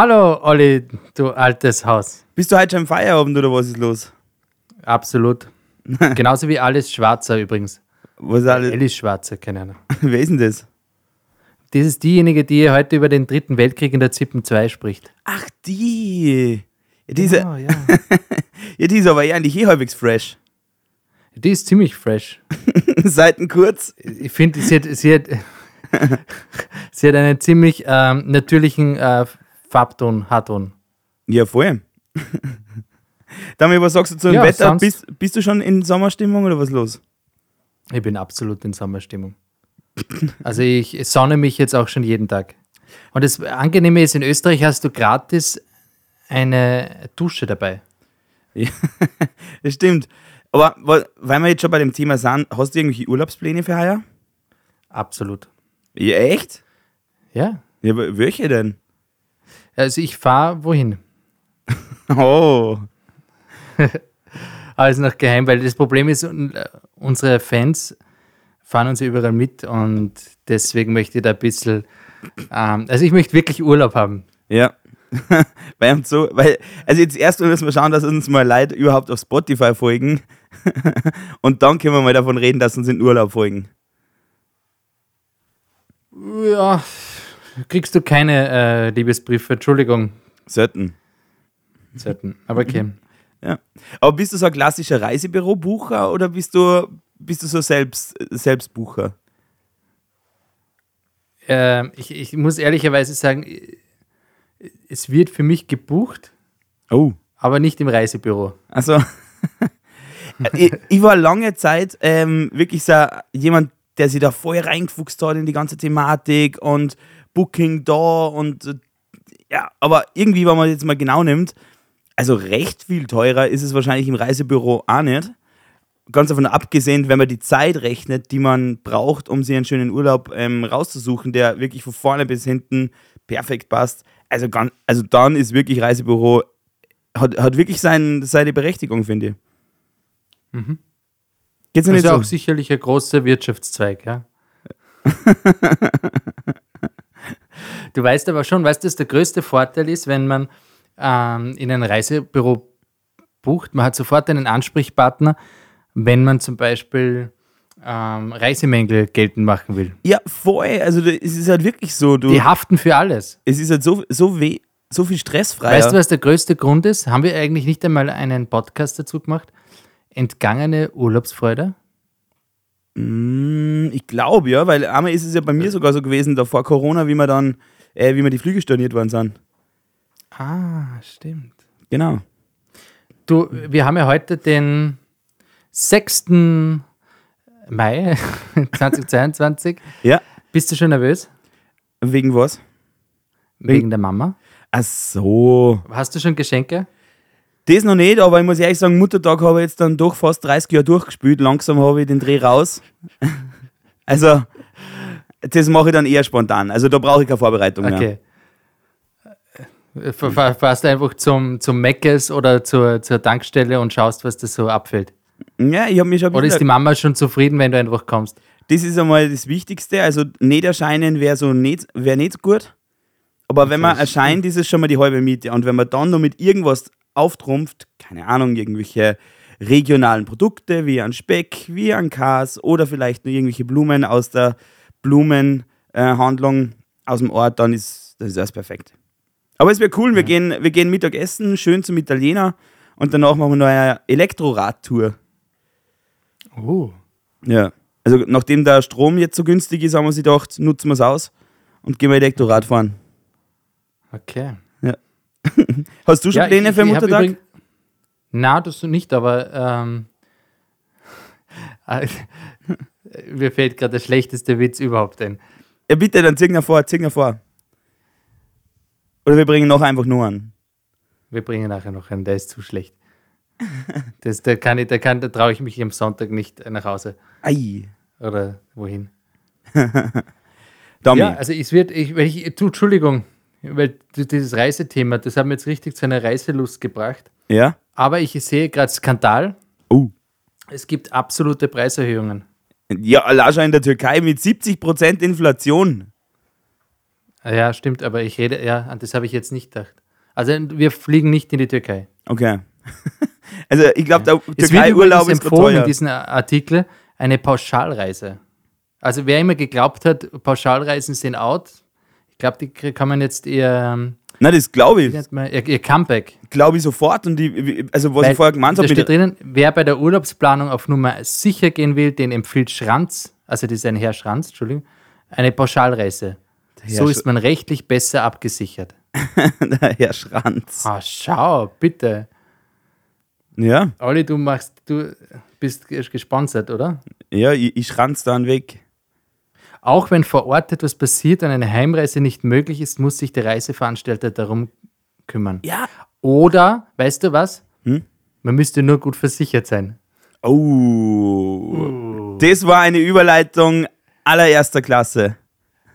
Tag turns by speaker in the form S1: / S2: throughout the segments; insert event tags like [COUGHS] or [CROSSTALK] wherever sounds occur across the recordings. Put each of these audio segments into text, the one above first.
S1: Hallo, Olli, du altes Haus.
S2: bist du heute schon im Feierabend oder was ist los?
S1: Absolut. [LAUGHS] Genauso wie Alice Schwarzer übrigens.
S2: Was ist alles?
S1: Alice Schwarzer, keine Ahnung. [LAUGHS]
S2: Wer ist denn das?
S1: Das ist diejenige, die heute über den dritten Weltkrieg in der Zippen 2 spricht.
S2: Ach, die. Ja, diese,
S1: Oh, ja. [LAUGHS]
S2: ja, die ist aber eigentlich eh halbwegs fresh.
S1: Die ist ziemlich fresh.
S2: Seiten kurz.
S1: Ich finde, sie hat, sie, hat, sie hat einen ziemlich ähm, natürlichen äh, Farbton, Haarton.
S2: Ja, voll. [LAUGHS] Damit, was sagst du zu dem
S1: Ja,
S2: Wetter? Bist, bist du schon in Sommerstimmung oder was los?
S1: Ich bin absolut in Sommerstimmung. Also ich sonne mich jetzt auch schon jeden Tag. Und das Angenehme ist, in Österreich hast du gratis eine Dusche dabei. [LAUGHS]
S2: Das stimmt. Aber weil wir jetzt schon bei dem Thema sind, hast du irgendwelche Urlaubspläne für heuer?
S1: Absolut.
S2: Ja, echt?
S1: Ja.
S2: Ja, welche denn?
S1: Also ich fahre wohin? [LAUGHS]
S2: Oh. [LAUGHS]
S1: Alles noch geheim, weil das Problem ist, äh, unsere Fans fahren uns überall mit und deswegen möchte ich da ein bisschen, ähm, also ich möchte wirklich Urlaub haben.
S2: Ja. [LAUGHS] weil uns so, weil, also jetzt erst müssen wir schauen, dass uns mal Leute überhaupt auf Spotify folgen. Und dann können wir mal davon reden, dass uns in Urlaub folgen.
S1: Ja, kriegst du keine äh, Liebesbriefe, Entschuldigung.
S2: Selten.
S1: Selten. Aber okay. [LAUGHS]
S2: Ja. Aber bist du so ein klassischer Reisebürobucher oder bist du, bist du so selbst, Selbstbucher?
S1: Ähm, ich, ich muss ehrlicherweise sagen, es wird für mich gebucht,
S2: Oh.
S1: aber nicht im Reisebüro.
S2: Also, [LAUGHS] ich, ich war lange Zeit ähm, wirklich so jemand, der sich da voll reingefuchst hat in die ganze Thematik und Booking da und äh, ja, aber irgendwie, wenn man jetzt mal genau nimmt, also recht viel teurer ist es wahrscheinlich im Reisebüro auch nicht. Ganz davon abgesehen, wenn man die Zeit rechnet, die man braucht, um sich einen schönen Urlaub ähm, rauszusuchen, der wirklich von vorne bis hinten perfekt passt. Also, ganz, also dann ist wirklich Reisebüro, hat, hat wirklich sein, seine Berechtigung, finde ich.
S1: Mhm.
S2: Geht's
S1: Das ist
S2: so?
S1: auch sicherlich ein großer Wirtschaftszweig, ja. [LAUGHS] du weißt aber schon, weißt du, dass der größte Vorteil ist, wenn man ähm, in ein Reisebüro bucht, man hat sofort einen Ansprechpartner, wenn man zum Beispiel ähm, Reisemängel geltend machen will.
S2: Ja, voll. Also es ist halt wirklich so, du,
S1: Die haften für alles.
S2: es ist halt so, so, weh, so viel stressfreier.
S1: Weißt du, was der größte Grund ist? Haben wir eigentlich nicht einmal einen Podcast dazu gemacht? Entgangene Urlaubsfreude?
S2: Mm, Ich glaube ja, weil einmal ist es ja bei mir sogar so gewesen, da vor Corona, wie wir dann, äh, wie wir die Flüge storniert worden sind.
S1: Ah, stimmt.
S2: Genau.
S1: Du, wir haben ja heute den 6. Mai [LAUGHS] 2022.
S2: Ja.
S1: Bist du schon nervös?
S2: Wegen was?
S1: Wegen der Mama?
S2: Ach so.
S1: Hast du schon Geschenke?
S2: Das noch nicht, aber ich muss ehrlich sagen, Muttertag habe ich jetzt dann doch fast 30 Jahre durchgespielt. Langsam habe ich den Dreh raus. [LAUGHS] Also, das mache ich dann eher spontan. Also, da brauche ich keine Vorbereitung mehr.
S1: Okay. Äh, F- f- Fährst einfach zum, zum Meckes oder zur, zur Tankstelle und schaust, was da so abfällt.
S2: Ja, ich habe mich schon
S1: Oder ist die Mama schon zufrieden, wenn du einfach kommst?
S2: Das ist einmal das Wichtigste. Also, nicht erscheinen wäre so nicht, wär nicht gut. Aber wenn man erscheint, ist es schon mal die halbe Miete. Und wenn man dann noch mit irgendwas auftrumpft, keine Ahnung, irgendwelche regionalen Produkte wie ein Speck, wie ein Kas oder vielleicht nur irgendwelche Blumen aus der Blumenhandlung aus dem Ort, dann ist das ist alles perfekt. Aber es wäre cool, wir, gehen, wir gehen Mittagessen, schön zum Italiener und danach machen wir noch eine Elektroradtour.
S1: Oh.
S2: Ja. Also nachdem der Strom jetzt so günstig ist, haben wir sich gedacht, nutzen wir es aus und gehen wir Elektrorad fahren.
S1: Okay. [LAUGHS]
S2: Hast du schon Pläne
S1: ich-
S2: für Muttertag?
S1: übrigens- Na, das nicht, aber ähm, [LAUGHS] mir fällt gerade der schlechteste Witz überhaupt ein.
S2: Ja bitte, dann ihn vor, ihn vor. Oder wir bringen noch einfach nur an.
S1: Wir bringen nachher noch einen, der ist zu schlecht. [LAUGHS] Das, der kann ich, der kann, da traue ich mich am Sonntag nicht nach Hause
S2: Ei.
S1: oder wohin.
S2: Dummy.
S1: Ja, also es wird, ich, ich, Entschuldigung, weil dieses Reisethema, das hat mir jetzt richtig zu einer Reiselust gebracht.
S2: Ja?
S1: Aber ich sehe gerade Skandal.
S2: Oh.
S1: Es gibt absolute Preiserhöhungen.
S2: Ja, schon in der Türkei mit 70% Inflation.
S1: Ja, stimmt, aber ich rede, ja, an das habe ich jetzt nicht gedacht. Also wir fliegen nicht in die Türkei.
S2: Okay. [LAUGHS] also ich glaube, der Türkei-Urlaub ist
S1: empfohlen in
S2: teuer.
S1: diesem Artikel eine Pauschalreise. Also wer immer geglaubt hat, Pauschalreisen sind out, ich glaube, die kann man jetzt eher, ähm,
S2: Nein, das glaube ich.
S1: man, ihr, ihr Comeback.
S2: Glaube ich sofort. Und die, also was
S1: Weil
S2: ich vorher gemeint
S1: da
S2: habe,
S1: steht drinnen, wer bei der Urlaubsplanung auf Nummer sicher gehen will, den empfiehlt Schranz, also das ist ein Herr Schranz, Entschuldigung, eine Pauschalreise. So ist man rechtlich besser abgesichert. [LAUGHS]
S2: der Herr Schranz.
S1: Ah, schau, bitte.
S2: Ja,
S1: Olli, du machst, du bist ges- gesponsert, oder?
S2: ja, ich, ich schranz dann weg.
S1: Auch wenn vor Ort etwas passiert und eine Heimreise nicht möglich ist, muss sich der Reiseveranstalter darum kümmern.
S2: Ja.
S1: Oder, weißt du was?
S2: Hm?
S1: Man müsste nur gut versichert sein.
S2: Oh. Das war eine Überleitung allererster Klasse.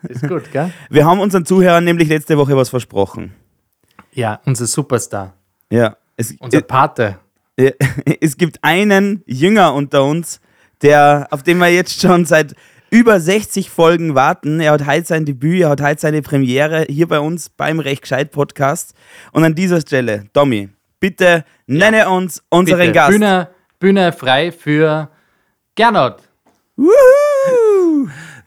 S1: Ist gut, gell? [LAUGHS]
S2: Wir haben unseren Zuhörern nämlich letzte Woche was versprochen.
S1: Ja, unser Superstar,
S2: Ja. Es,
S1: unser Pate. [LAUGHS]
S2: es gibt einen Jünger unter uns, der, auf den wir jetzt schon seit über 60 Folgen warten. Er hat heute sein Debüt, er hat heute seine Premiere hier bei uns beim Recht Gescheit Podcast. Und an dieser Stelle, Tommy, bitte nenne uns unseren
S1: Bitte,
S2: Gast.
S1: Bühne, Bühne frei für Gernot.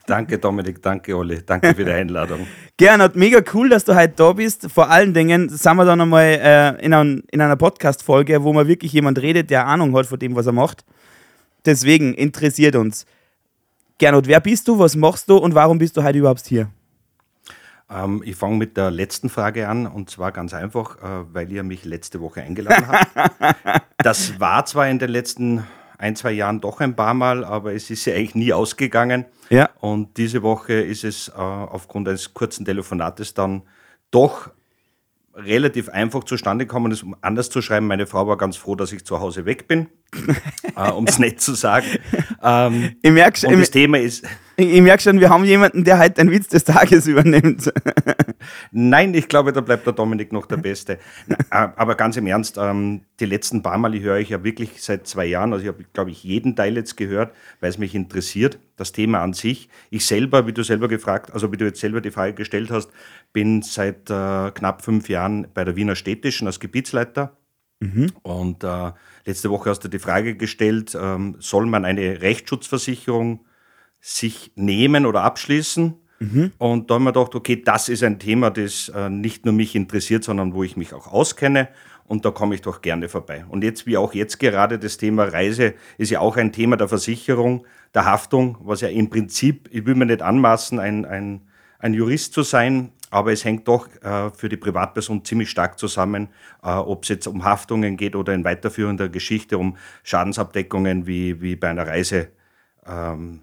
S3: Danke Dominik, danke Olli, danke für die Einladung. [LAUGHS]
S2: Gernot, mega cool, dass du heute da bist. Vor allen Dingen sind wir dann einmal äh, in, ein, in einer Podcast-Folge, wo mal wirklich jemand redet, der Ahnung hat von dem, was er macht. Deswegen interessiert uns. Gernot, wer bist du, was machst du und warum bist du heute überhaupt hier?
S3: Ähm, ich fange mit der letzten Frage an und zwar ganz einfach, äh, weil ihr mich letzte Woche eingeladen habt. [LAUGHS] Das war zwar in den letzten ein, zwei Jahren doch ein paar Mal, aber es ist ja eigentlich nie ausgegangen.
S2: Ja.
S3: Und diese Woche ist es äh, aufgrund eines kurzen Telefonates dann doch relativ einfach zustande gekommen, es um anders zu schreiben. Meine Frau war ganz froh, dass ich zu Hause weg bin, [LAUGHS] äh, um es nett zu sagen. Ähm,
S2: Ich merke schon,
S3: und das Thema ist,
S2: ich merk schon, wir haben jemanden, der heute den Witz des Tages [LAUGHS] übernimmt.
S3: Nein, ich glaube, da bleibt der Dominik noch der Beste. Äh, aber ganz im Ernst, ähm, die letzten paar Mal, ich höre ich ja wirklich seit zwei Jahren, also ich habe, glaube ich, jeden Teil jetzt gehört, weil es mich interessiert, das Thema an sich. Ich selber, wie du selber gefragt, also wie du jetzt selber die Frage gestellt hast, bin seit äh, knapp fünf Jahren bei der Wiener Städtischen als Gebietsleiter. Und äh, letzte Woche hast du die Frage gestellt, ähm, soll man eine Rechtsschutzversicherung sich nehmen oder abschließen? Und da haben wir gedacht, okay, das ist ein Thema, das äh, nicht nur mich interessiert, sondern wo ich mich auch auskenne. Und da komme ich doch gerne vorbei. Und jetzt, wie auch jetzt gerade, das Thema Reise ist ja auch ein Thema der Versicherung, der Haftung, was ja im Prinzip, ich will mir nicht anmaßen, ein, ein, ein Jurist zu sein, aber es hängt doch äh, für die Privatperson ziemlich stark zusammen, äh, ob es jetzt um Haftungen geht oder in weiterführender Geschichte um Schadensabdeckungen wie, wie bei einer Reise, ähm,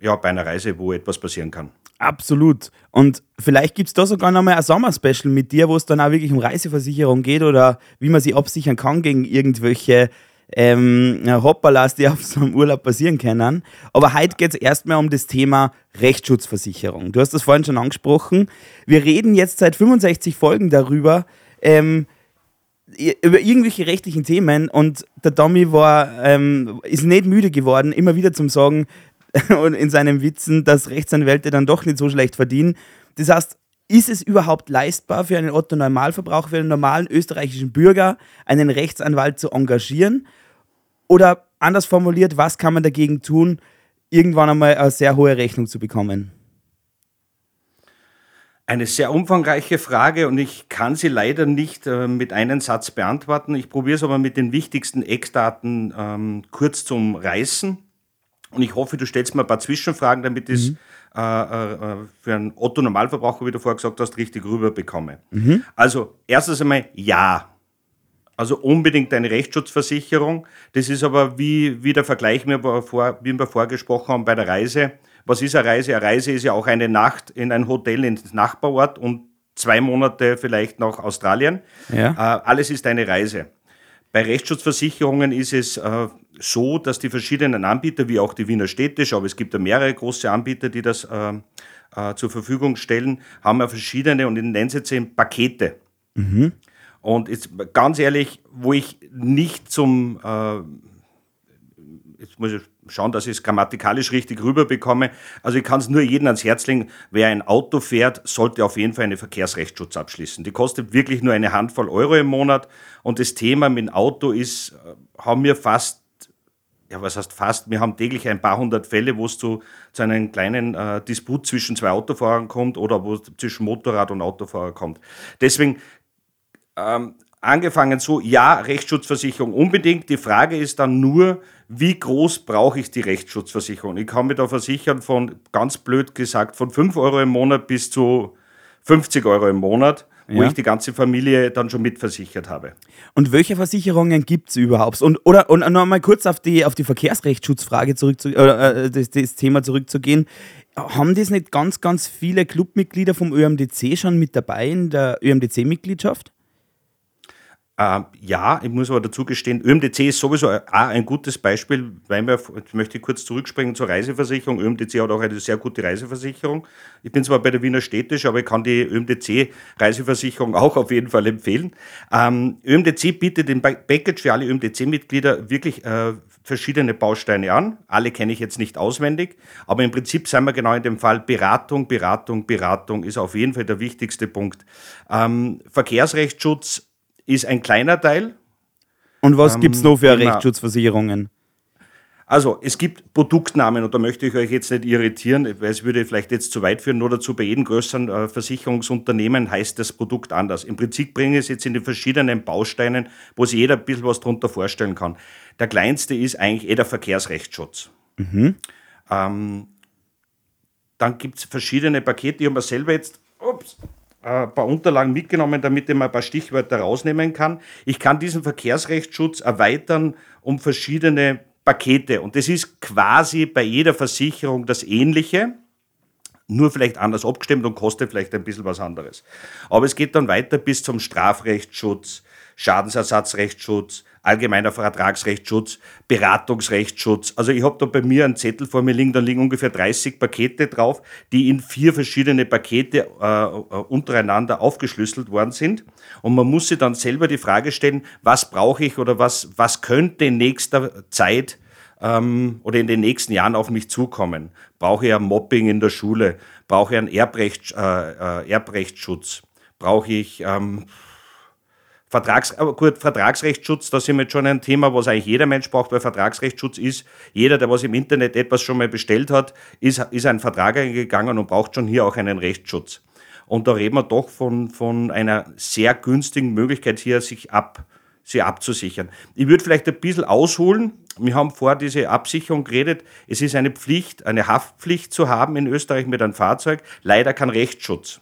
S3: ja, bei einer Reise, wo etwas passieren kann.
S2: Absolut. Und vielleicht gibt es da sogar noch mal ein Sommer-Special mit dir, wo es dann auch wirklich um Reiseversicherung geht oder wie man sie absichern kann gegen irgendwelche ähm, Hoppalas, [LAUGHS] die auf so einem Urlaub passieren können. Aber heute geht es erstmal um das Thema Rechtsschutzversicherung. Du hast das vorhin schon angesprochen. Wir reden jetzt seit 65 Folgen darüber, ähm, über irgendwelche rechtlichen Themen und der Tommy war, ähm, ist nicht müde geworden, immer wieder zum Sagen [LAUGHS] und in seinen Witzen, dass Rechtsanwälte dann doch nicht so schlecht verdienen. Das heißt, ist es überhaupt leistbar für einen Otto Normalverbraucher, für einen normalen österreichischen Bürger, einen Rechtsanwalt zu engagieren? Oder anders formuliert, was kann man dagegen tun, irgendwann einmal eine sehr hohe Rechnung zu bekommen?
S3: Eine sehr umfangreiche Frage und ich kann sie leider nicht äh, mit einem Satz beantworten. Ich probiere es aber mit den wichtigsten Eckdaten ähm, kurz zu umreißen. Und ich hoffe, du stellst mir ein paar Zwischenfragen, damit ich es äh, äh, für einen Otto-Normalverbraucher, wie du vorher gesagt hast, richtig rüber bekomme. Also, erstens einmal ja. Also unbedingt eine Rechtsschutzversicherung. Das ist aber wie, wie der Vergleich, wie wir, vor, wie wir vorgesprochen haben bei der Reise. Was ist eine Reise? Eine Reise ist ja auch eine Nacht in ein Hotel ins Nachbarort und zwei Monate vielleicht nach Australien.
S2: Ja.
S3: Äh, alles ist eine Reise. Bei Rechtsschutzversicherungen ist es äh, so, dass die verschiedenen Anbieter, wie auch die Wiener Städtische, aber es gibt ja mehrere große Anbieter, die das äh, äh, zur Verfügung stellen, haben ja verschiedene und es jetzt eben Pakete. Und jetzt ganz ehrlich, wo ich nicht zum, äh, jetzt muss ich schauen, dass ich es grammatikalisch richtig rüberbekomme. Also ich kann es nur jedem ans Herz legen, wer ein Auto fährt, sollte auf jeden Fall einen Verkehrsrechtsschutz abschließen. Die kostet wirklich nur eine Handvoll Euro im Monat und das Thema mit dem Auto ist, äh, haben wir fast ja, was heißt fast, wir haben täglich ein paar hundert Fälle, wo es zu, zu einem kleinen äh, Disput zwischen zwei Autofahrern kommt oder wo es zwischen Motorrad und Autofahrer kommt. Deswegen ähm, angefangen so, ja, Rechtsschutzversicherung unbedingt. Die Frage ist dann nur, wie groß brauche ich die Rechtsschutzversicherung? Ich kann mir da versichern von, ganz blöd gesagt, von 5 Euro im Monat bis zu 50 Euro im Monat, wo ja. ich die ganze Familie dann schon mitversichert habe.
S2: Und welche Versicherungen gibt es überhaupt? Und, oder, und noch mal kurz auf die, auf die Verkehrsrechtsschutzfrage zurückzu, oder, äh, das, das Thema zurückzugehen. Haben das nicht ganz, ganz viele Clubmitglieder vom ÖMDC schon mit dabei in der ÖMDC-Mitgliedschaft?
S3: Äh, ja, ich muss aber dazu gestehen, ÖMDC ist sowieso auch ein gutes Beispiel, weil wir, jetzt möchte ich kurz zurückspringen zur Reiseversicherung. ÖMDC hat auch eine sehr gute Reiseversicherung. Ich bin zwar bei der Wiener Städtisch, aber ich kann die ÖMDC-Reiseversicherung auch auf jeden Fall empfehlen. Ähm, ÖMDC bietet im Package für alle ÖMDC-Mitglieder wirklich äh, verschiedene Bausteine an. Alle kenne ich jetzt nicht auswendig, aber im Prinzip sind wir genau in dem Fall Beratung, Beratung, Beratung ist auf jeden Fall der wichtigste Punkt. Ähm, Verkehrsrechtsschutz ist ein kleiner Teil.
S2: Und was ähm, gibt es noch für genau. Rechtsschutzversicherungen?
S3: Also, es gibt Produktnamen und da möchte ich euch jetzt nicht irritieren, weil es würde vielleicht jetzt zu weit führen. Nur dazu, bei jedem größeren äh, Versicherungsunternehmen heißt das Produkt anders. Im Prinzip bringe ich es jetzt in den verschiedenen Bausteinen, wo sich jeder ein bisschen was darunter vorstellen kann. Der kleinste ist eigentlich eh der Verkehrsrechtsschutz. Mhm. Ähm, dann gibt es verschiedene Pakete, die haben wir selber jetzt ups, ein paar Unterlagen mitgenommen, damit ich mal ein paar Stichwörter rausnehmen kann. Ich kann diesen Verkehrsrechtsschutz erweitern um verschiedene Pakete. Und das ist quasi bei jeder Versicherung das Ähnliche, nur vielleicht anders abgestimmt und kostet vielleicht ein bisschen was anderes. Aber es geht dann weiter bis zum Strafrechtsschutz, Schadensersatzrechtsschutz, allgemeiner Vertragsrechtsschutz, Beratungsrechtsschutz. Also ich habe da bei mir einen Zettel vor mir liegen, da liegen ungefähr 30 Pakete drauf, die in vier verschiedene Pakete äh, äh, untereinander aufgeschlüsselt worden sind. Und man muss sich dann selber die Frage stellen, was brauche ich oder was, was könnte in nächster Zeit ähm, oder in den nächsten Jahren auf mich zukommen? Brauche ich ein Mobbing in der Schule? Brauche ich einen Erbrecht, äh, äh, Erbrechtsschutz? Brauche ich... Ähm, Vertrags, gut, Vertragsrechtsschutz, da sind wir jetzt schon ein Thema, was eigentlich jeder Mensch braucht, weil Vertragsrechtsschutz ist, jeder, der was im Internet etwas schon mal bestellt hat, ist, ist ein Vertrag eingegangen und braucht schon hier auch einen Rechtsschutz. Und da reden wir doch von, von einer sehr günstigen Möglichkeit hier, sich ab, sie abzusichern. Ich würde vielleicht ein bisschen ausholen. Wir haben vor diese Absicherung geredet. Es ist eine Pflicht, eine Haftpflicht zu haben in Österreich mit einem Fahrzeug, leider kein Rechtsschutz.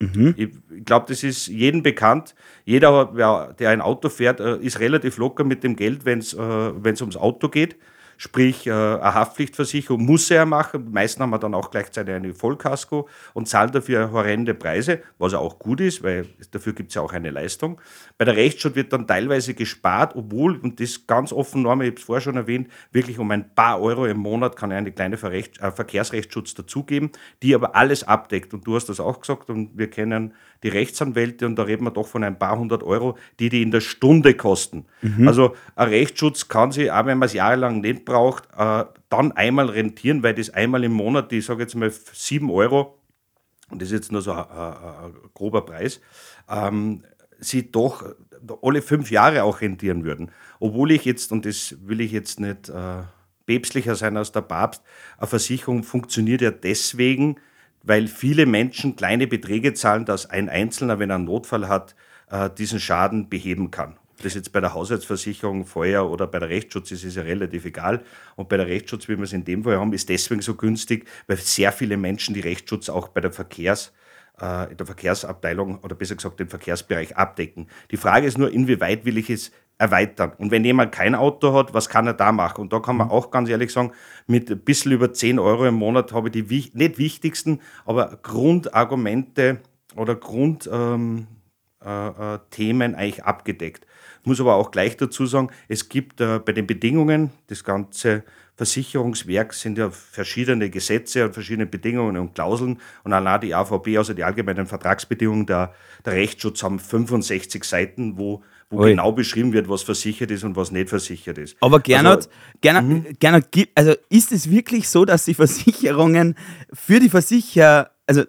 S3: Mhm. Ich, glaube, das ist jedem bekannt. Jeder, der ein Auto fährt, äh, ist relativ locker mit dem Geld, wenn es äh, ums Auto geht sprich äh, eine Haftpflichtversicherung muss er machen. Meistens haben wir dann auch gleichzeitig eine Vollkasko und zahlen dafür horrende Preise, was auch gut ist, weil dafür gibt es ja auch eine Leistung. Bei der Rechtsschutz wird dann teilweise gespart, obwohl, und das ganz offen, Norma, ich habe es vorher schon erwähnt, wirklich um ein paar Euro im Monat kann er eine kleine Verrecht, äh, Verkehrsrechtsschutz dazugeben, die aber alles abdeckt. Und du hast das auch gesagt und wir kennen die Rechtsanwälte und da reden wir doch von ein paar hundert Euro, die die in der Stunde kosten. Mhm. Also ein Rechtsschutz kann sich, auch wenn man es jahrelang nicht braucht, äh, dann einmal rentieren, weil das einmal im Monat, ich sage jetzt mal sieben Euro, und das ist jetzt nur so ein, ein, ein grober Preis, ähm, sie doch alle fünf Jahre auch rentieren würden. Obwohl ich jetzt, und das will ich jetzt nicht äh, päpstlicher sein als der Papst, eine Versicherung funktioniert ja deswegen, weil viele Menschen kleine Beträge zahlen, dass ein Einzelner, wenn er einen Notfall hat, äh, diesen Schaden beheben kann. Ob das jetzt bei der Haushaltsversicherung, Feuer oder bei der Rechtsschutz ist, ist ja relativ egal. Und bei der Rechtsschutz, wie wir es in dem Fall haben, ist deswegen so günstig, weil sehr viele Menschen die Rechtsschutz auch bei der Verkehrs- äh, in der Verkehrsabteilung oder besser gesagt den Verkehrsbereich abdecken. Die Frage ist nur, inwieweit will ich es erweitern. Und wenn jemand kein Auto hat, was kann er da machen? Und da kann man mhm. auch ganz ehrlich sagen, mit ein bisschen über 10 Euro im Monat habe ich die nicht wichtigsten, aber Grundargumente oder Grundthemen ähm, äh, äh, eigentlich abgedeckt. Ich muss aber auch gleich dazu sagen, es gibt äh, bei den Bedingungen, das Ganze Versicherungswerk sind ja verschiedene Gesetze und verschiedene Bedingungen und Klauseln. Und allein die AVB, also die allgemeinen Vertragsbedingungen, der, der Rechtsschutz, haben 65 Seiten, wo, wo genau beschrieben wird, was versichert ist und was nicht versichert ist.
S2: Aber Gernot, also, Gernot, mhm. Gernot, also ist es wirklich so, dass die Versicherungen für die Versicherer, also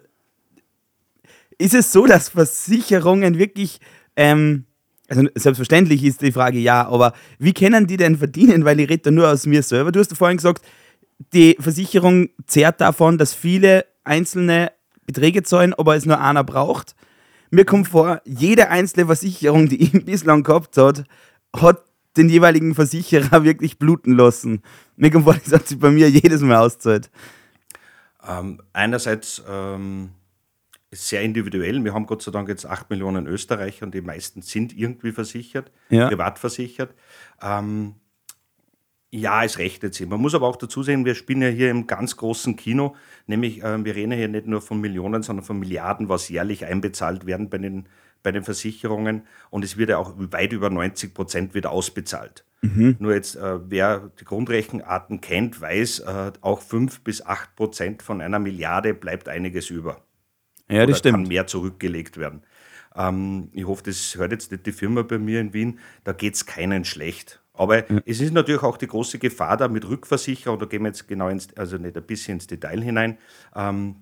S2: ist es so, dass Versicherungen wirklich ähm, also selbstverständlich ist die Frage ja, aber wie können die denn verdienen? Weil ich rede da nur aus mir selber. Du hast ja vorhin gesagt, die Versicherung zehrt davon, dass viele einzelne Beträge zahlen, aber es nur einer braucht. Mir kommt vor, jede einzelne Versicherung, die ich [LAUGHS] bislang gehabt hat, hat den jeweiligen Versicherer [LAUGHS] wirklich bluten lassen. Mir kommt vor, das hat sich bei mir jedes Mal auszahlt.
S3: Ähm, einerseits ähm, sehr individuell. Wir haben Gott sei Dank jetzt 8 Millionen Österreicher und die meisten sind irgendwie versichert, ja. privat versichert. Ähm, ja, es rechnet sich. Man muss aber auch dazu sehen, wir spielen ja hier im ganz großen Kino, nämlich äh, wir reden hier nicht nur von Millionen, sondern von Milliarden, was jährlich einbezahlt werden bei den, bei den Versicherungen und es wird ja auch weit über 90 Prozent wieder ausbezahlt. Mhm. Nur jetzt, äh, wer die Grundrechenarten kennt, weiß, äh, auch 5 bis 8 Prozent von einer Milliarde bleibt einiges über.
S2: Ja, das stimmt.
S3: kann mehr zurückgelegt werden. Ähm, ich hoffe, das hört jetzt nicht die Firma bei mir in Wien. Da geht es keinen schlecht. Aber ja. es ist natürlich auch die große Gefahr da mit Rückversicherung, da gehen wir jetzt genau ins, also nicht ein bisschen ins Detail hinein, ähm,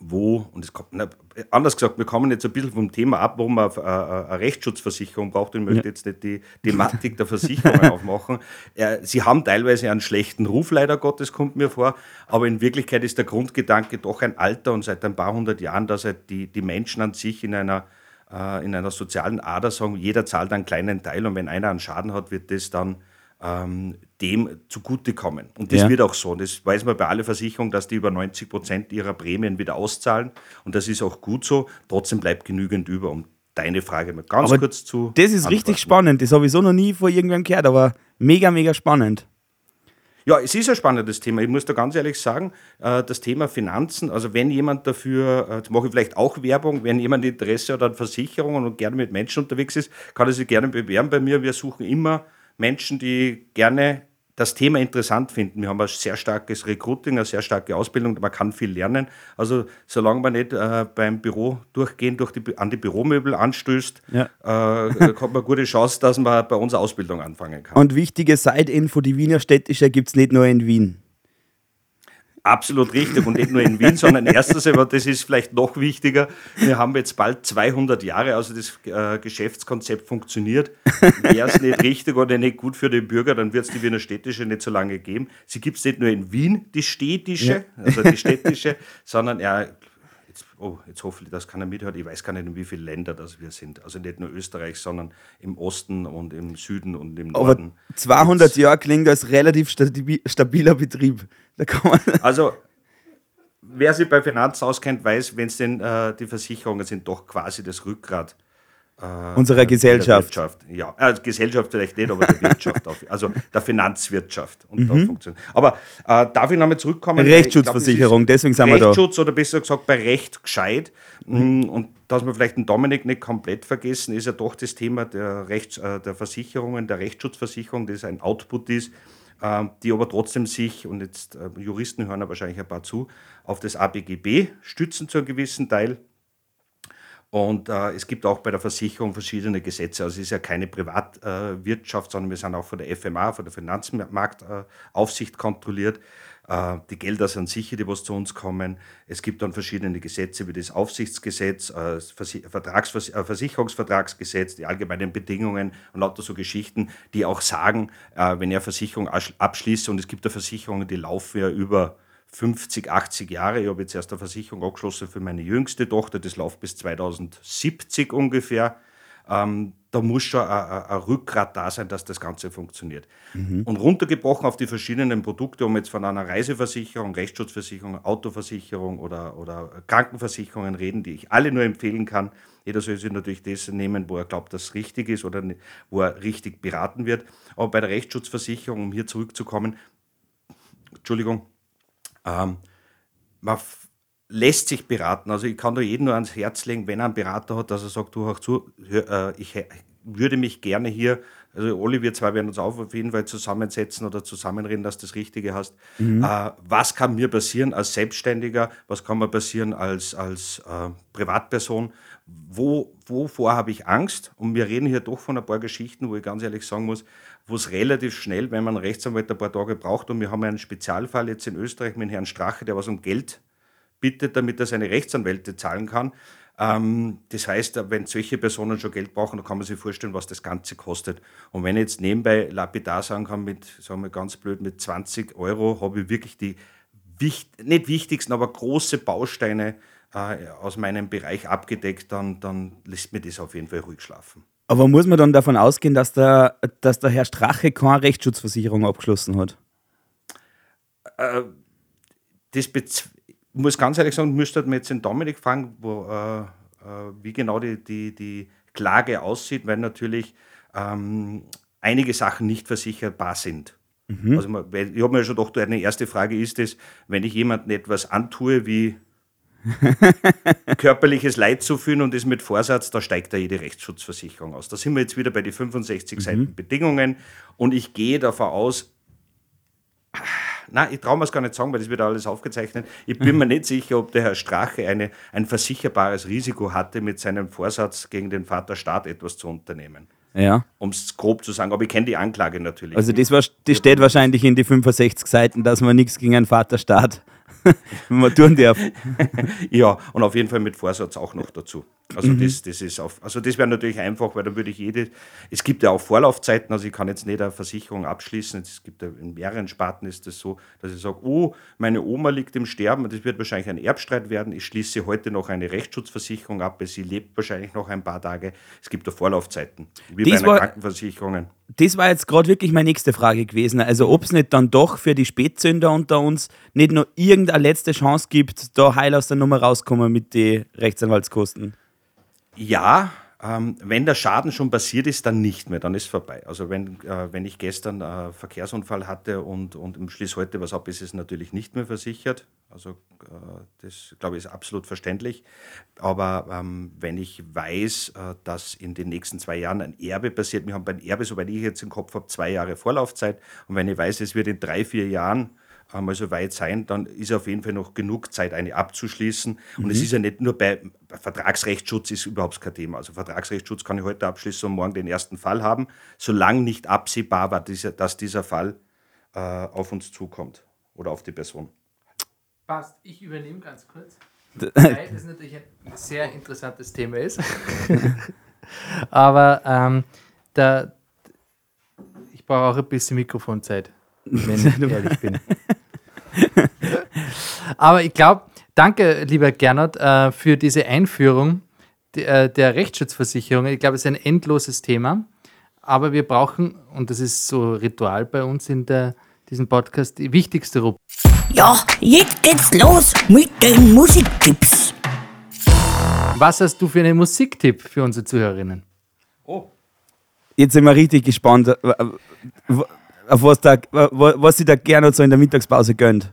S3: wo, und es kommt, na, anders gesagt, wir kommen jetzt ein bisschen vom Thema ab, warum man eine, eine Rechtsschutzversicherung braucht. Ich möchte ja. jetzt nicht die Thematik der Versicherung [LAUGHS] aufmachen. Sie haben teilweise einen schlechten Ruf, leider Gottes, kommt mir vor, aber in Wirklichkeit ist der Grundgedanke doch ein alter und seit ein paar hundert Jahren, dass halt die, die Menschen an sich in einer, äh, in einer sozialen Ader sagen, jeder zahlt einen kleinen Teil und wenn einer einen Schaden hat, wird das dann ähm, dem zugutekommen. Und das ja. wird auch so. Und das weiß man bei allen Versicherungen, dass die über 90 Prozent ihrer Prämien wieder auszahlen. Und das ist auch gut so. Trotzdem bleibt genügend über, um deine Frage mal ganz aber kurz zu.
S2: Das ist antworten. richtig spannend. Das habe ich so noch nie vor irgendwem gehört, aber mega, mega spannend.
S3: Ja, es ist ein spannendes Thema. Ich muss da ganz ehrlich sagen, äh, das Thema Finanzen, also wenn jemand dafür, äh, jetzt mache ich vielleicht auch Werbung, wenn jemand Interesse hat an Versicherungen und gerne mit Menschen unterwegs ist, kann er sich gerne bewerben bei mir. Wir suchen immer Menschen, die gerne das Thema interessant finden. Wir haben ein sehr starkes Recruiting, eine sehr starke Ausbildung, man kann viel lernen. Also solange man nicht äh, beim Büro durchgehend durch die, an die Büromöbel anstößt, ja. äh, [LAUGHS] hat man eine gute Chance, dass man bei uns Ausbildung anfangen kann.
S2: Und wichtige Side-Info, die Wiener Städtische gibt es nicht nur in Wien.
S3: Absolut richtig und nicht nur in Wien, sondern erstens, aber das ist vielleicht noch wichtiger, wir haben jetzt bald 200 Jahre, also das äh, Geschäftskonzept funktioniert. Wäre es nicht richtig oder nicht gut für den Bürger, dann wird es die Wiener Städtische nicht so lange geben. Sie gibt es nicht nur in Wien, die städtische, ja. also die städtische, sondern ja, jetzt, oh, jetzt hoffe ich, dass keiner mithört. Ich weiß gar nicht, in wie viele Länder das wir sind. Also nicht nur Österreich, sondern im Osten und im Süden und im Norden.
S2: Aber 200 Jahre klingt als relativ stabiler Betrieb. [LAUGHS]
S3: also wer sich bei Finanzen auskennt, weiß, wenn es denn äh, die Versicherungen sind, doch quasi das Rückgrat
S2: unserer Gesellschaft.
S3: Wirtschaft. Ja, äh, Gesellschaft vielleicht nicht, aber der Wirtschaft, auf, also der Finanzwirtschaft. Und mhm. funktioniert. Aber äh, darf ich nochmal zurückkommen?
S2: Rechtsschutzversicherung, deswegen sind wir
S3: da. Rechtsschutz oder besser gesagt bei Recht gescheit. Mhm. Und dass wir vielleicht den Dominik nicht komplett vergessen, ist ja doch das Thema der, Rechts, äh, der Versicherungen, der Rechtsschutzversicherung, das ein Output ist, äh, die aber trotzdem sich, und jetzt äh, Juristen hören ja wahrscheinlich ein paar zu, auf das ABGB stützen zu einem gewissen Teil und äh, es gibt auch bei der Versicherung verschiedene Gesetze. Also es ist ja keine Privatwirtschaft, äh, sondern wir sind auch von der FMA, von der Finanzmarktaufsicht äh, kontrolliert. Äh, die Gelder sind sicher, die was zu uns kommen. Es gibt dann verschiedene Gesetze wie das Aufsichtsgesetz, äh, Vertragsvers äh, Versicherungsvertragsgesetz, die allgemeinen Bedingungen und lauter so Geschichten, die auch sagen, wenn er Versicherung abschließt und es gibt da Versicherungen, die laufen ja über 50, 80 Jahre. Ich habe jetzt erst eine Versicherung abgeschlossen für meine jüngste Tochter, das läuft bis 2070 ungefähr. Ähm, da muss schon ein, Rückgrat da sein, dass das Ganze funktioniert. Mhm. Und runtergebrochen auf die verschiedenen Produkte, um jetzt von einer Reiseversicherung, Rechtsschutzversicherung, Autoversicherung oder, oder Krankenversicherungen reden, die ich alle nur empfehlen kann. Jeder soll sich natürlich das nehmen, wo er glaubt, dass es richtig ist oder wo er richtig beraten wird. Aber bei der Rechtsschutzversicherung, um hier zurückzukommen, Entschuldigung, ähm, man lässt sich beraten. Also ich kann da jedem nur ans Herz legen, wenn er einen Berater hat, dass er sagt, du hör zu, hör, äh, ich würde mich gerne hier, also Olli, wir zwei werden uns auf jeden Fall zusammensetzen oder zusammenreden, dass du das Richtige hast. Äh, was kann mir passieren als Selbstständiger? Was kann mir passieren als, als äh, Privatperson? Wo, wovor habe ich Angst? Und wir reden hier doch von ein paar Geschichten, wo ich ganz ehrlich sagen muss, wo es relativ schnell, wenn man einen Rechtsanwalt ein paar Tage braucht, und wir haben einen Spezialfall jetzt in Österreich mit Herrn Strache, der was um Geld bittet, damit er seine Rechtsanwälte zahlen kann. Ähm, das heißt, wenn solche Personen schon Geld brauchen, dann kann man sich vorstellen, was das Ganze kostet. Und wenn ich jetzt nebenbei lapidar sagen kann, mit, sagen wir ganz blöd, mit 20 Euro habe ich wirklich die wicht, nicht wichtigsten, aber große Bausteine äh, aus meinem Bereich abgedeckt, dann, dann lässt mir das auf jeden Fall ruhig schlafen.
S2: Aber muss man dann davon ausgehen, dass der, dass der Herr Strache keine Rechtsschutzversicherung abgeschlossen hat?
S3: das bez- ich muss ganz ehrlich sagen, müsste man jetzt den Dominik fragen, wo, äh, äh, wie genau die, die, die Klage aussieht, weil natürlich ähm, einige Sachen nicht versicherbar sind. Also man, ich habe mir ja schon gedacht, eine erste Frage ist es, wenn ich jemandem etwas antue, wie [LAUGHS] körperliches Leid zuführen und das mit Vorsatz, da steigt da jede Rechtsschutzversicherung aus. Da sind wir jetzt wieder bei den 65 Seiten Bedingungen und ich gehe davon aus, Nein, ich traue mir es gar nicht sagen, weil das wird alles aufgezeichnet. Ich bin mir nicht sicher, ob der Herr Strache eine, ein versicherbares Risiko hatte, mit seinem Vorsatz gegen den Vater Staat etwas zu unternehmen.
S2: Ja.
S3: Um es grob zu sagen. Aber ich kenne die Anklage natürlich.
S2: Also das, war, das steht wahrscheinlich in die 65 Seiten, dass man nichts gegen einen Vaterstaat man [LAUGHS] tun darf. [LAUGHS]
S3: Ja, und auf jeden Fall mit Vorsatz auch noch dazu. Also das, das ist auf, also das wäre natürlich einfach, weil dann würde ich jede, es gibt ja auch Vorlaufzeiten, also ich kann jetzt nicht eine Versicherung abschließen, es gibt ja in mehreren Sparten ist das so, dass ich sage, oh, meine Oma liegt im Sterben, das wird wahrscheinlich ein Erbstreit werden, ich schließe heute noch eine Rechtsschutzversicherung ab, weil sie lebt wahrscheinlich noch ein paar Tage. Es gibt ja Vorlaufzeiten, wie
S2: Das
S3: bei
S2: war-
S3: Krankenversicherungen.
S2: Das war jetzt gerade wirklich meine nächste Frage gewesen. Also ob es nicht dann doch für die Spätzünder unter uns nicht nur irgendeine letzte Chance gibt, da heil aus der Nummer rauskommen mit den Rechtsanwaltskosten.
S3: Ja, ähm, wenn der Schaden schon passiert ist, dann nicht mehr, dann ist vorbei. Also wenn, äh, wenn ich gestern einen Verkehrsunfall hatte und, und im Schließ heute was ab, ist es natürlich nicht mehr versichert. Also äh, das, glaube ich, ist absolut verständlich. Aber ähm, wenn ich weiß, äh, dass in den nächsten zwei Jahren ein Erbe passiert, wir haben beim Erbe, soweit ich jetzt im Kopf habe, zwei Jahre Vorlaufzeit. Und wenn ich weiß, es wird in drei, vier Jahren einmal so weit sein, dann ist auf jeden Fall noch genug Zeit, eine abzuschließen. Und es ist ja nicht nur bei Vertragsrechtsschutz ist überhaupt kein Thema. Also Vertragsrechtsschutz kann ich heute abschließen und morgen den ersten Fall haben, solange nicht absehbar war, dass dieser Fall äh, auf uns zukommt oder auf die Person.
S1: Passt, ich übernehme ganz kurz. [LAUGHS] Weil das natürlich ein sehr interessantes Thema ist. [LAUGHS] Aber ähm, da, ich brauche auch ein bisschen Mikrofonzeit, wenn ich [LAUGHS] ehrlich bin. [LAUGHS] Aber ich glaube, danke, lieber Gernot, äh, für diese Einführung der, der Rechtsschutzversicherung. Ich glaube, es ist ein endloses Thema. Aber wir brauchen, und das ist so Ritual bei uns in der, diesem Podcast, die wichtigste Rubrik.
S4: Ja, jetzt geht's los mit den Musiktipps.
S1: Was hast du für einen Musiktipp für unsere Zuhörerinnen?
S3: Oh,
S2: Jetzt sind wir richtig gespannt, äh, auf was, da, w- was sie da gerne so in der Mittagspause gönnt.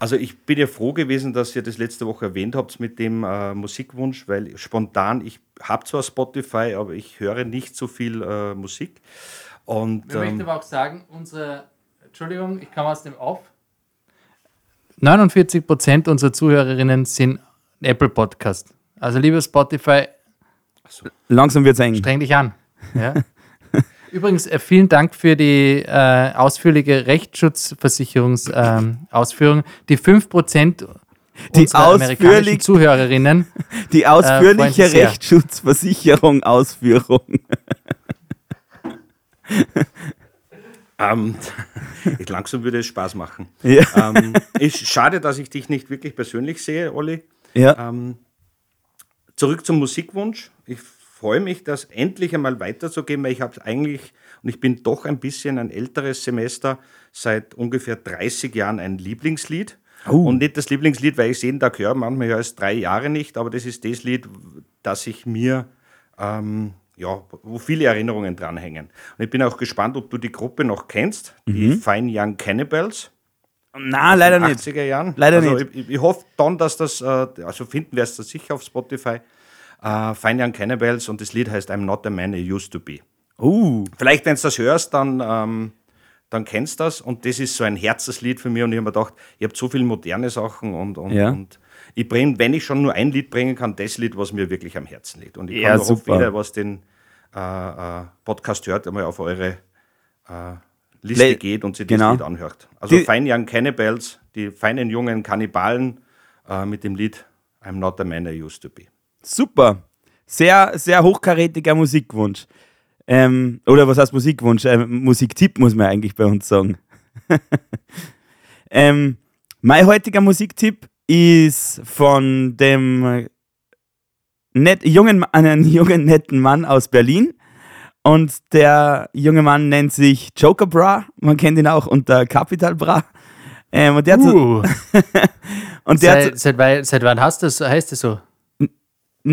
S3: Also ich bin ja froh gewesen, dass ihr das letzte Woche erwähnt habt mit dem äh, Musikwunsch, weil spontan, ich habe zwar Spotify, aber ich höre nicht so viel äh, Musik. Und
S1: Wir möchten
S3: ähm,
S1: aber auch sagen, unsere, Entschuldigung, ich komme aus dem Auf. 49% unserer Zuhörerinnen sind Apple Podcast. Also lieber Spotify,
S2: Langsam wird es eng.
S1: streng dich an. Ja? [LAUGHS] Übrigens, äh, vielen Dank für die äh, ausführliche [LAUGHS] Rechtsschutzversicherungsausführung. Ausführung. die 5%
S2: Die
S1: unserer amerikanischen
S2: ausführlich-
S1: Zuhörerinnen
S2: Die
S1: freuen
S2: ausführliche
S1: sich sehr.
S2: Rechtsschutzversicherung Ausführung.
S3: ich langsam würde es Spaß machen.
S2: Ja.
S3: ist schade, dass ich dich nicht wirklich persönlich sehe, Olli.
S2: Ja.
S3: Zurück zum Musikwunsch. Ich freue mich, das endlich einmal weiterzugeben, weil ich habe eigentlich, und ich bin doch ein bisschen ein älteres Semester, seit ungefähr 30 Jahren ein Lieblingslied. Und nicht das Lieblingslied, weil ich es jeden Tag höre, manchmal höre ich es drei Jahre nicht, aber das ist das Lied, das ich mir, ähm, ja, wo viele Erinnerungen dranhängen. Und ich bin auch gespannt, ob du die Gruppe noch kennst, die Fine Young Cannibals.
S2: Na, leider
S3: in den
S2: nicht.
S3: 80er Jahren.
S2: Leider
S3: also
S2: nicht.
S3: Ich, ich hoffe dann, dass das, äh, also finden wir es da sicher auf Spotify. Äh, Fine Young Cannibals und das Lied heißt I'm Not the Man I Used to Be.
S2: Uh,
S3: Vielleicht, wenn du das hörst, dann, ähm, dann kennst du das. Und das ist so ein Herzenslied für mich. Und ich habe mir gedacht, ich habe so viele moderne Sachen und, und,
S2: Ja.
S3: und ich bringe, wenn ich schon nur ein Lied bringen kann, das Lied, was mir wirklich am Herzen liegt. Und ich
S2: Ja,
S3: kann auch jeder, was den äh, äh, Podcast hört, einmal auf eure äh, Liste
S2: Play-
S3: geht und sich
S2: genau.
S3: das Lied anhört. Also
S2: Die-
S3: Fine Young Cannibals, die feinen jungen Kannibalen äh, mit dem Lied I'm Not the Man I Used to Be.
S2: Super. Sehr, sehr hochkarätiger Musikwunsch. Ähm, oder was heißt Musikwunsch? Ähm, Musiktipp muss man eigentlich bei uns sagen. [LAUGHS] ähm, mein heutiger Musiktipp ist von dem äh, net, jungen, einen [LAUGHS] jungen, netten Mann aus Berlin. Und der junge Mann nennt sich Joker Bra. Man kennt ihn auch unter Capital Bra. Ähm, und der hat so,
S1: Uh, [LAUGHS]
S2: und der hat so,
S1: seit, seit, seit wann hast das, heißt das so?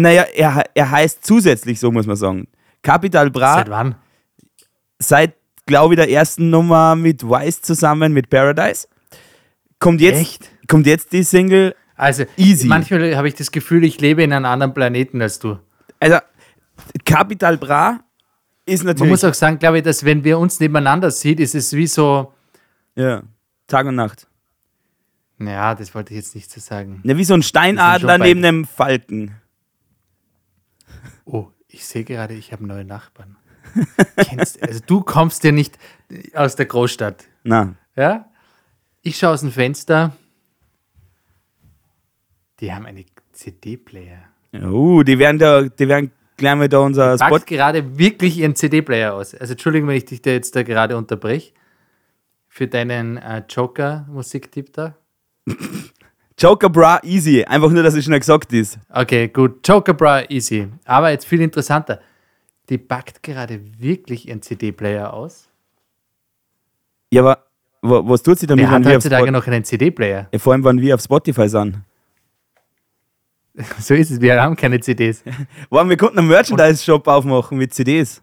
S2: Naja, er, er heißt zusätzlich, so muss man sagen. Capital Bra
S1: Seit wann?
S2: seit, glaube ich, der ersten Nummer mit Wise zusammen mit Paradise. Kommt jetzt,
S1: Echt?
S2: kommt jetzt die Single.
S1: Also,
S2: Easy.
S1: manchmal habe ich das Gefühl, ich lebe in einem anderen Planeten als du.
S2: Also, Capital Bra ist
S1: Man
S2: natürlich.
S1: muss auch sagen, glaube ich, dass wenn wir uns nebeneinander sieht, ist es wie so,
S2: ja, Tag und Nacht.
S1: naja, das wollte ich jetzt nicht so sagen.
S2: Ja, wie so ein Steinadler neben einem Falken.
S1: Oh, ich sehe gerade, ich habe neue Nachbarn. [LAUGHS] Kennst, also du kommst ja nicht aus der Großstadt,
S2: Na,
S1: ja? Ich schaue aus dem Fenster. Die haben eine CD-Player.
S2: uh, die werden da, die werden gleich mal da unser Spot.
S1: Gerade wirklich ihren CD-Player aus. Also Entschuldigung, wenn ich dich da jetzt da gerade unterbreche. Für deinen äh, Joker-Musiktipp da. [LAUGHS]
S2: Joker Bra Easy. Einfach nur, dass es schnell gesagt ist.
S1: Okay, gut. Joker Bra, easy. Aber jetzt viel interessanter. Die packt gerade wirklich ihren CD-Player aus.
S2: Ja, aber wa- was tut sie damit, wenn
S1: hat heutzutage noch einen CD-Player.
S2: ja, vor allem, wenn wir auf Spotify sind? [LAUGHS]
S1: So ist es, wir haben keine CDs. [LAUGHS]
S2: Wow, wir konnten einen Merchandise-Shop aufmachen mit CDs.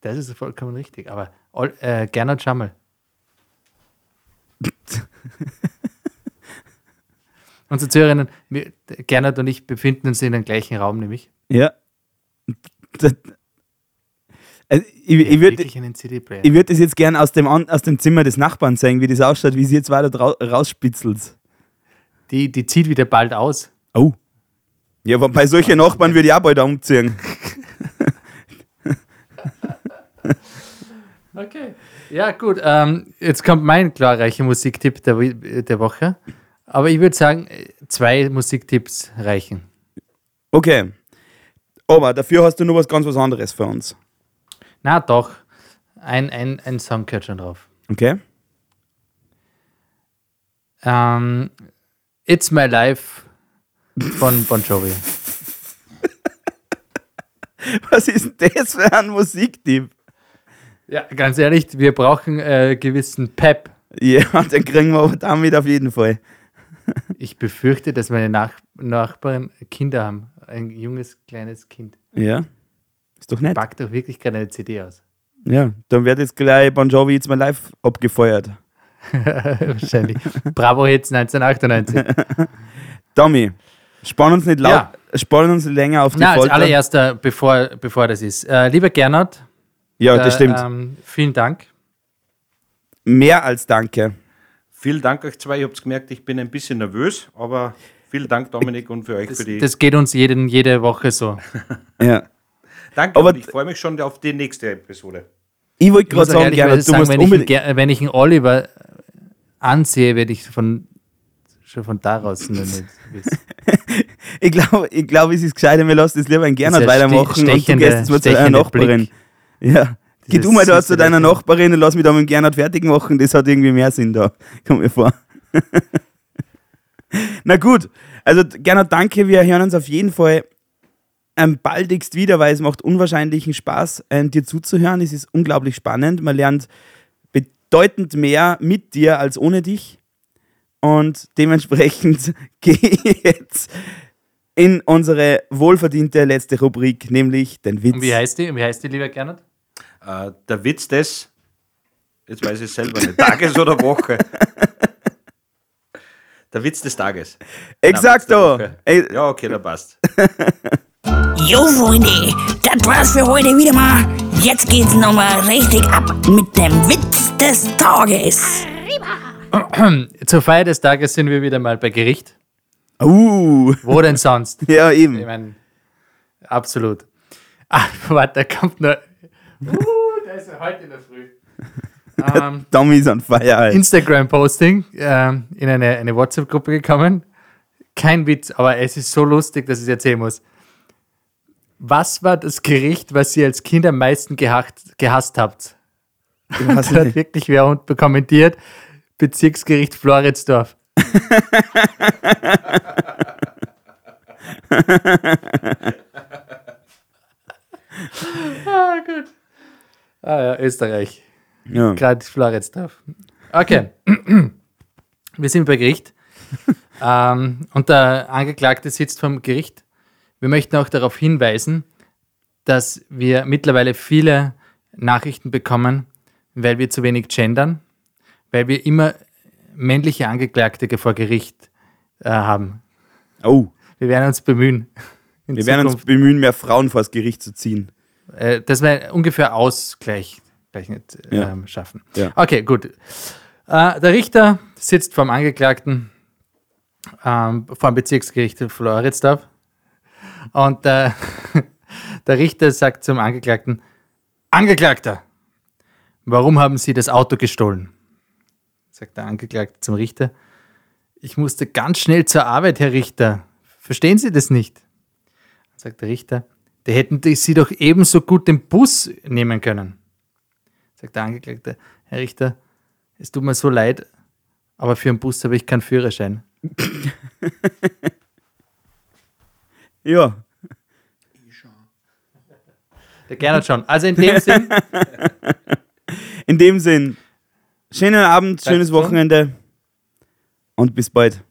S1: Das ist vollkommen richtig. Aber all, äh, Gernot Schammel. [LAUGHS] Unsere Zuhörerinnen, wir- Gernot und ich befinden uns in dem gleichen Raum, nämlich.
S2: Ja. Das, also ich ich würde ich würd das jetzt gern aus dem, aus dem Zimmer des Nachbarn zeigen, wie das ausschaut, wie sie jetzt weiter rausspitzelt.
S1: Die, die zieht wieder bald aus.
S2: Oh. Ja, aber bei solchen Nachbarn würde ich auch bald umziehen. [LAUGHS]
S1: Okay. Ja, gut. Ähm, jetzt kommt mein glorreicher Musiktipp der, der Woche. Aber ich würde sagen, äh, zwei Musiktipps reichen.
S2: Okay. Aber dafür hast du nur was ganz was anderes für uns.
S1: Na doch, ein, ein, ein Song gehört schon drauf.
S2: Okay?
S1: Ähm, It's My Life von Bon Jovi. [LAUGHS]
S2: Was ist denn das für ein Musiktipp?
S1: Ja, ganz ehrlich, wir brauchen äh, gewissen Pep.
S2: Ja, [LAUGHS] den kriegen wir aber damit auf jeden Fall.
S1: Ich befürchte, dass meine Nach Nachbarn Kinder haben. Ein junges, kleines Kind.
S2: Ja. Ist doch nett.
S1: Packt doch wirklich gerade eine CD aus.
S2: Ja, dann wird jetzt gleich Bon Jovi jetzt mal live abgefeuert. [LAUGHS]
S1: Wahrscheinlich. Bravo Hits 1998. [LAUGHS]
S2: Tommy, spann uns nicht laut,
S1: Ja.
S2: spann uns nicht länger auf die
S1: Na, als
S2: Folter.
S1: allererster, bevor, bevor das ist. Äh, lieber Gernot,
S2: ja,
S1: äh,
S2: das stimmt.
S1: Ähm, vielen Dank.
S2: Mehr als danke.
S3: Vielen Dank euch zwei. Ihr habt gemerkt, ich bin ein bisschen nervös, aber vielen Dank, Dominik, und für euch
S1: Das,
S3: für die.
S1: das geht uns jeden, jede Woche so. [LAUGHS]
S2: Ja.
S3: Danke,
S2: aber
S3: und ich freue mich schon auf die nächste Episode.
S2: Ich wollte
S1: Ich
S2: gerade sagen,
S1: ehrlicherweise
S2: Gernot, du
S1: sagen,
S2: musst
S1: wenn, ich einen, wenn ich einen Oliver ansehe, werde ich von, schon von daraus nur nicht wissen. [LAUGHS]
S2: Ich glaube, ich glaub, es ist gescheiter, wir lassen das lieber in Gernot weitermachen und du gehst jetzt mal zu
S1: stechende
S2: Nachbarin.
S1: Blick.
S2: Ja. Geh du mal da zu deiner. Nachbarin und lass mich da mit dem Gernot fertig machen. Das hat irgendwie mehr Sinn da. Kommt mir vor. [LAUGHS] Na gut. Also, Gernot, danke. Wir hören uns auf jeden Fall ähm, baldigst wieder, weil es macht unwahrscheinlichen Spaß, ähm, dir zuzuhören. Es ist unglaublich spannend. Man lernt bedeutend mehr mit dir als ohne dich. Und dementsprechend [LAUGHS] gehe ich jetzt in unsere wohlverdiente letzte Rubrik, nämlich den Witz.
S1: Und wie heißt die? Und Wie heißt die, lieber Gernot?
S3: Äh, der Witz des, jetzt weiß ich es selber nicht, Tages oder Woche. Der Witz des Tages.
S2: Ey,
S3: Ja, okay, da passt. [LAUGHS]
S4: Jo, Freunde, das war's für heute wieder mal. Jetzt geht's nochmal richtig ab mit dem Witz des Tages. [COUGHS]
S1: Zur Feier des Tages sind wir wieder mal bei Gericht.
S2: Uh,
S1: Wo denn sonst? [LAUGHS]
S2: ja,
S1: Ich
S2: eben.
S1: meine, absolut. Ah, [LAUGHS] warte, da kommt noch. Uh, der ist ja heute in der Früh. [LAUGHS] Ähm,
S2: Dummies on fire, halt.
S1: Instagram-Posting ähm, in eine, eine WhatsApp-Gruppe gekommen. Kein Witz, aber es ist so lustig, dass ich es erzählen muss. Was war das Gericht, was ihr als Kind am meisten gehacht, gehasst habt? Da hat wirklich wer unten kommentiert. Bezirksgericht Floridsdorf. [LAUGHS] ah, gut. Ah ja, Österreich.
S2: ja.
S1: Gerade Floridsdorf. Okay. Wir sind bei Gericht. [LAUGHS] ähm, und der Angeklagte sitzt vom Gericht. Wir möchten auch darauf hinweisen, dass wir mittlerweile viele Nachrichten bekommen, weil wir zu wenig gendern, weil wir immer männliche Angeklagte vor Gericht äh, haben.
S2: Oh,
S1: Wir werden uns bemühen.
S2: wir werden uns
S1: Zukunft.
S2: bemühen, mehr Frauen vors Gericht zu ziehen.
S1: Äh, dass wir ungefähr Ausgleich gleich nicht,
S2: Ja.
S1: ähm, schaffen.
S2: Ja.
S1: Okay, gut. Äh, der Richter sitzt vom Angeklagten ähm, vor dem Bezirksgericht Floridsdorf und äh, [LAUGHS] der Richter sagt zum Angeklagten, Angeklagter, warum haben Sie das Auto gestohlen? Sagt der Angeklagte zum Richter, ich musste ganz schnell zur Arbeit, Herr Richter. Verstehen Sie das nicht? Sagt der Richter, da hätten die Sie doch ebenso gut den Bus nehmen können. Sagt der Angeklagte, Herr Richter, es tut mir so leid, aber für einen Bus habe ich keinen Führerschein. [LAUGHS]
S2: Ja.
S1: Der Gernot schon. Also in dem Sinn, [LAUGHS]
S2: In dem Sinn, schönen Abend, schönes. Wochenende und bis bald.